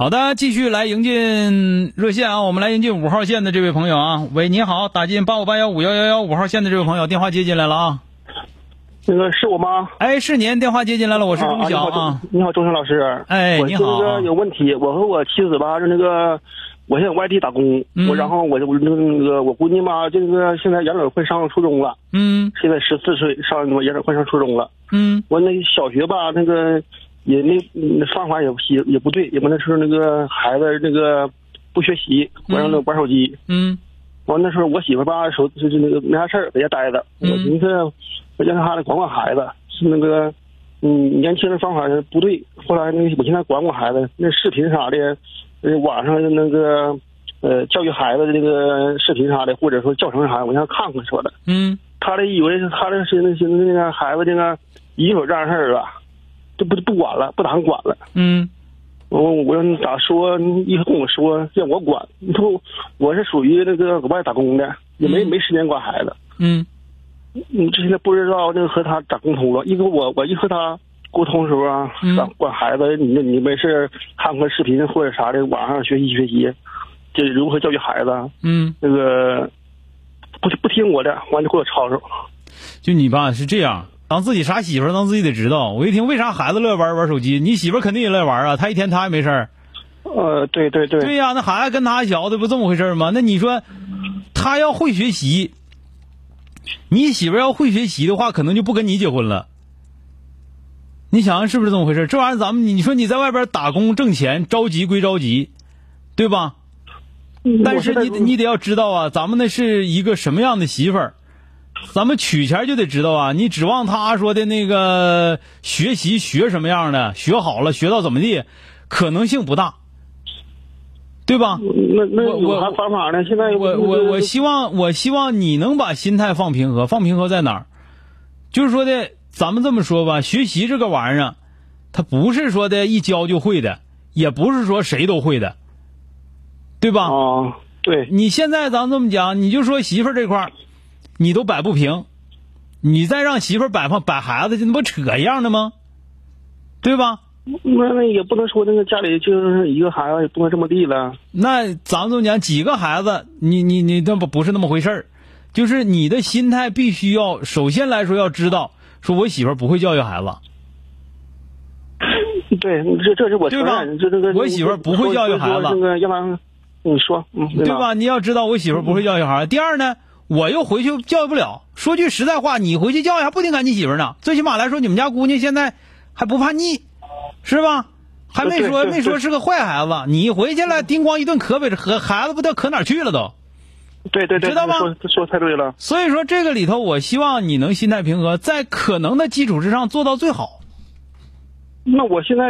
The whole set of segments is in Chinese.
好的，继续来迎进热线啊！我们来迎进五号线的这位朋友啊，喂，你好，打进八五八幺五幺幺幺五号线的这位朋友，电话接进来了啊。那个是我吗？哎，是您，电话接进来了，我是钟晓好，啊。你好，钟晓老师。哎你好那个有问题，我和我妻子吧，是那个，我现在外地打工，嗯我然后我我那个那个我闺女嘛，这个现在杨柳快上初中了，嗯现在十四岁，上我杨柳快上初中了。嗯我那小学吧，那个也没嗯方法也也也不对，也不能说那个孩子那个不学习，我让那玩手机。嗯完那时候我媳妇吧手就是那个没啥事儿在家待着，我嗯寻思我让她管管孩子，是那个嗯年轻的方法不对。后来那个我现在管管孩子，那视频啥的，呃网上那个呃教育孩子的那个视频啥的，或者说教程啥的，我让她看看说的。嗯他这以为是他这是那是那个孩子这个已经有这样事儿了，就不不管了，不打算管了。嗯我我让你咋说？你一跟我说让我管，你说我是属于那个搁外打工的，也没嗯没时间管孩子。嗯你这现在不知道那个和他咋沟通了？因为我我一和他沟通的时候啊，管孩子？你你没事看看视频或者啥的，网上学习学习，这如何教育孩子？嗯，那个不不听我的，完就给我吵吵。就你吧是这样，当自己啥媳妇儿，当自己得知道。我一听为啥孩子乐意玩玩手机，你媳妇儿肯定也乐意玩啊，她一天她也没事儿。呃，对对对，对呀、那孩子跟他小的不这么回事儿吗？那你说他要会学习，你媳妇要会学习的话，可能就不跟你结婚了。你想想是不是这么回事儿？这玩意儿咱们你说你在外边打工挣钱，着急归着急，对吧？但是你你得要知道啊，咱们那是一个什么样的媳妇儿，咱们取钱就得知道啊。你指望他说的那个学习学什么样的，学好了学到怎么地，可能性不大，对吧？那那我我有啥方法呢？现在我我我希望我希望你能把心态放平和，放平和在哪儿？就是说的，咱们这么说吧，学习这个玩意儿啊，它不是说的一教就会的，也不是说谁都会的，对吧？啊，对，你现在咱这么讲，你就说媳妇儿这块儿，你都摆不平，你再让媳妇儿摆放摆孩子，这那不扯一样的吗？对吧？那那也不能说那个家里就是一个孩子，也不能这么地了。那咱们这么讲，几个孩子，你你你那不不是那么回事儿，就是你的心态必须要，首先来说要知道，说我媳妇儿不会教育孩子，对，这这是我承对吧认，这这个我媳妇儿不会教育孩子那个要不然你说，嗯，对吧？？你要知道我媳妇儿不会教育孩子。第二呢，我又回去教育不了。说句实在话，你回去教育还不挺赶你媳妇儿呢？最起码来说，你们家姑娘现在还不叛逆，是吧？还没说没说是个坏孩子，你回去了叮咣一顿磕呗，和孩子不得可哪去了都。对对对，知道吗说说太对了。所以说这个里头，我希望你能心态平和，在可能的基础之上做到最好。那我现在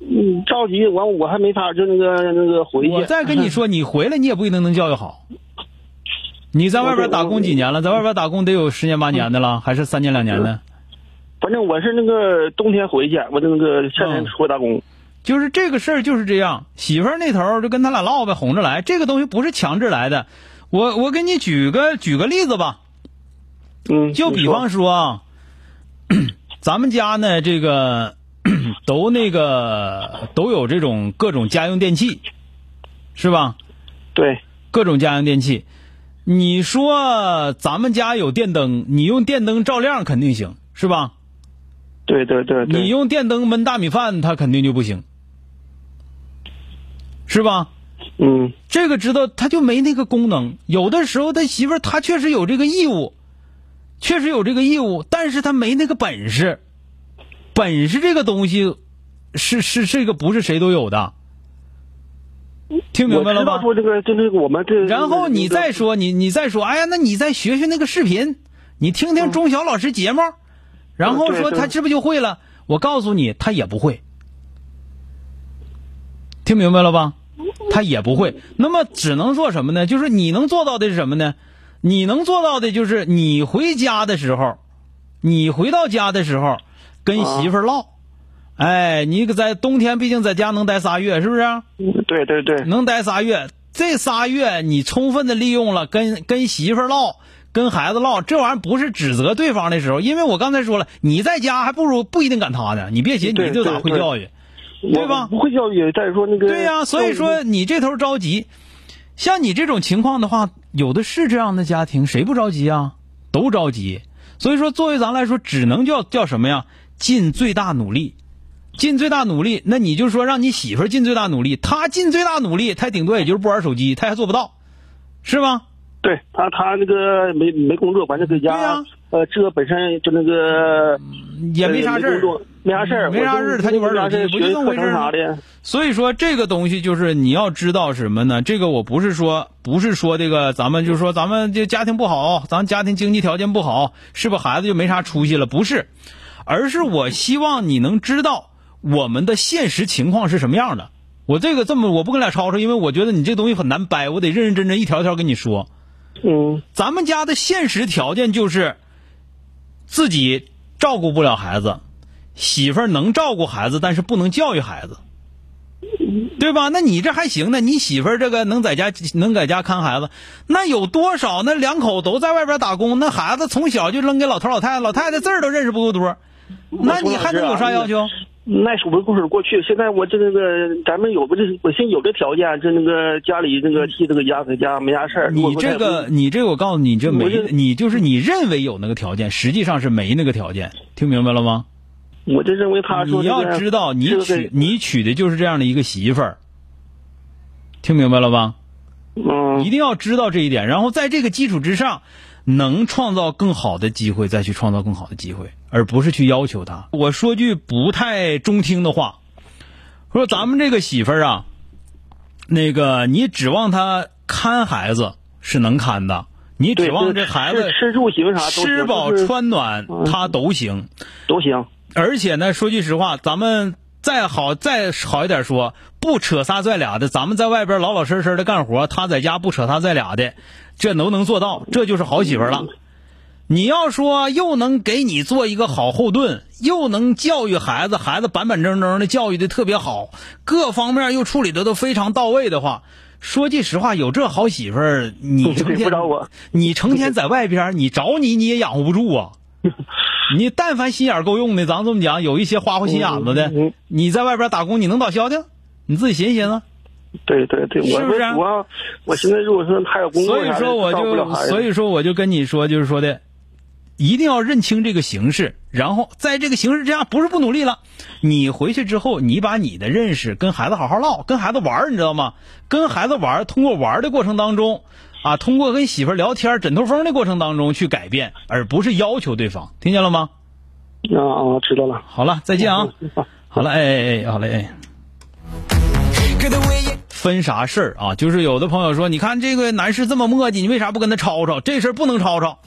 嗯着急，完我还没法就那个那个回去。我再跟你说，你回来你也不一定能教育好。你在外边打工几年了？在外边打工得有十年八年的了，还是三年两年的？反正我是那个冬天回去，我那个夏天嗯出来打工。就是这个事儿就是这样，媳妇儿那头就跟他俩唠呗，哄着来。这个东西不是强制来的。我我给你举个举个例子吧，嗯，就比方说啊，咱们家呢这个都那个都有这种各种家用电器，是吧？对，各种家用电器。你说咱们家有电灯，你用电灯照亮肯定行，是吧？对对对对。你用电灯焖大米饭，它肯定就不行，是吧？嗯这个知道他就没那个功能。有的时候他媳妇儿他确实有这个义务，确实有这个义务，但是他没那个本事。本事这个东西是是这个不是谁都有的，听明白了吗？我知道说这个就是我们这。然后你再说你你再说，哎呀，那你再学学那个视频，你听听钟晓老师节目，然后说他是不是就会了？我告诉你，他也不会。听明白了吧？他也不会。那么只能做什么呢？就是你能做到的是什么呢？你能做到的就是你回家的时候，你回到家的时候跟媳妇儿唠。哎，你可在冬天，毕竟在家能待仨月，是不是？对对对，能待仨月，这仨月你充分的利用了跟跟媳妇儿唠，跟孩子唠，这玩意儿不是指责对方的时候，因为我刚才说了，你在家还不如不一定赶他呢，你别寻思你就咋会教育，对吧不会教育，再说那个。对呀、所以说你这头着急，像你这种情况的话，有的是这样的家庭，谁不着急啊？都着急。所以说，作为咱来说，只能叫叫什么呀？尽最大努力，尽最大努力。那你就说让你媳妇儿尽最大努力，她尽最大努力，她顶多也就是不玩手机，她还做不到，是吗？对他他那个没没工作，反正搁家，对呀呃，这本身就那个也没啥事儿没啥事儿，没啥事儿他就玩手机不就这么回事啥的。所以说这个东西就是你要知道什么呢？这个我不是说不是说这个咱们就说咱们这家庭不好，咱家庭经济条件不好，是不是孩子就没啥出息了？不是，而是我希望你能知道我们的现实情况是什么样的。我这个这么我不跟俩吵吵，因为我觉得你这东西很难掰，我得认认真真一条一条跟你说。嗯咱们家的现实条件就是自己照顾不了孩子，媳妇儿能照顾孩子，但是不能教育孩子，对吧？那你这还行呢，你媳妇儿这个能在家能在家看孩子，那有多少？那两口都在外边打工，那孩子从小就扔给老头老太太，老太太字儿都认识不够多，那你还能有啥要求？那是我故事过去，现在我这个个咱们有不这，我现在有这条件，这那个家里那个替这个家在家没啥事儿。你这个，你这个，我告诉你，你这没，你就是你认为有那个条件，实际上是没那个条件，听明白了吗？我就认为他说你那个要知道，你这个娶你娶的就是这样的一个媳妇儿，听明白了吧？嗯一定要知道这一点，然后在这个基础之上，能创造更好的机会，再去创造更好的机会，而不是去要求他。我说句不太中听的话，说咱们这个媳妇儿啊，那个你指望她看孩子是能看的，你指望这孩子吃吃住行啥吃饱穿暖嗯她都行。都行。而且呢，说句实话，咱们再好再好一点说，不扯仨拽俩的，咱们在外边老老实实的干活，他在家不扯仨拽俩的，这能不能做到？这就是好媳妇了。你要说又能给你做一个好后盾，又能教育孩子，孩子板板正正的教育的特别好，各方面又处理的都非常到位的话，说句实话，有这好媳妇儿，你成天不找我你成天在外边，你找你你也养活不住啊。你但凡心眼儿够用的，咱这么讲，有一些花花心眼子的嗯嗯嗯，你在外边打工，你能倒消停？你自己寻思寻思。对对对，我是不是我我现在如果说还有工作所以说我就，所以说我就跟你说，就是说的，一定要认清这个形势，然后在这个形势之下，不是不努力了，你回去之后，你把你的认识跟孩子好好唠，跟孩子玩儿，你知道吗？跟孩子玩儿，通过玩的过程当中，啊，通过跟媳妇儿聊天、枕头风的过程当中去改变，而不是要求对方，听见了吗？啊啊，知道了。好了，再见啊！好了，哎哎哎，好嘞，哎。分啥事儿啊？就是有的朋友说，你看这个男士这么磨叽，你为啥不跟他吵吵？这事儿不能吵吵，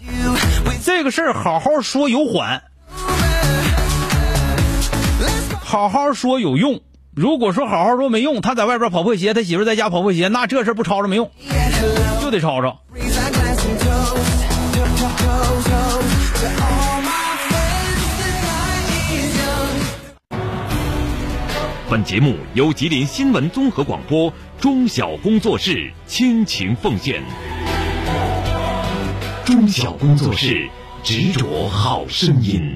这个事儿好好说有缓，好好说有用。如果说好好说没用，他在外边跑破鞋，他媳妇在家跑破鞋，那这事儿不吵吵没用，就得吵吵。本节目由吉林新闻综合广播中小工作室倾情奉献。中小工作室执着好声音。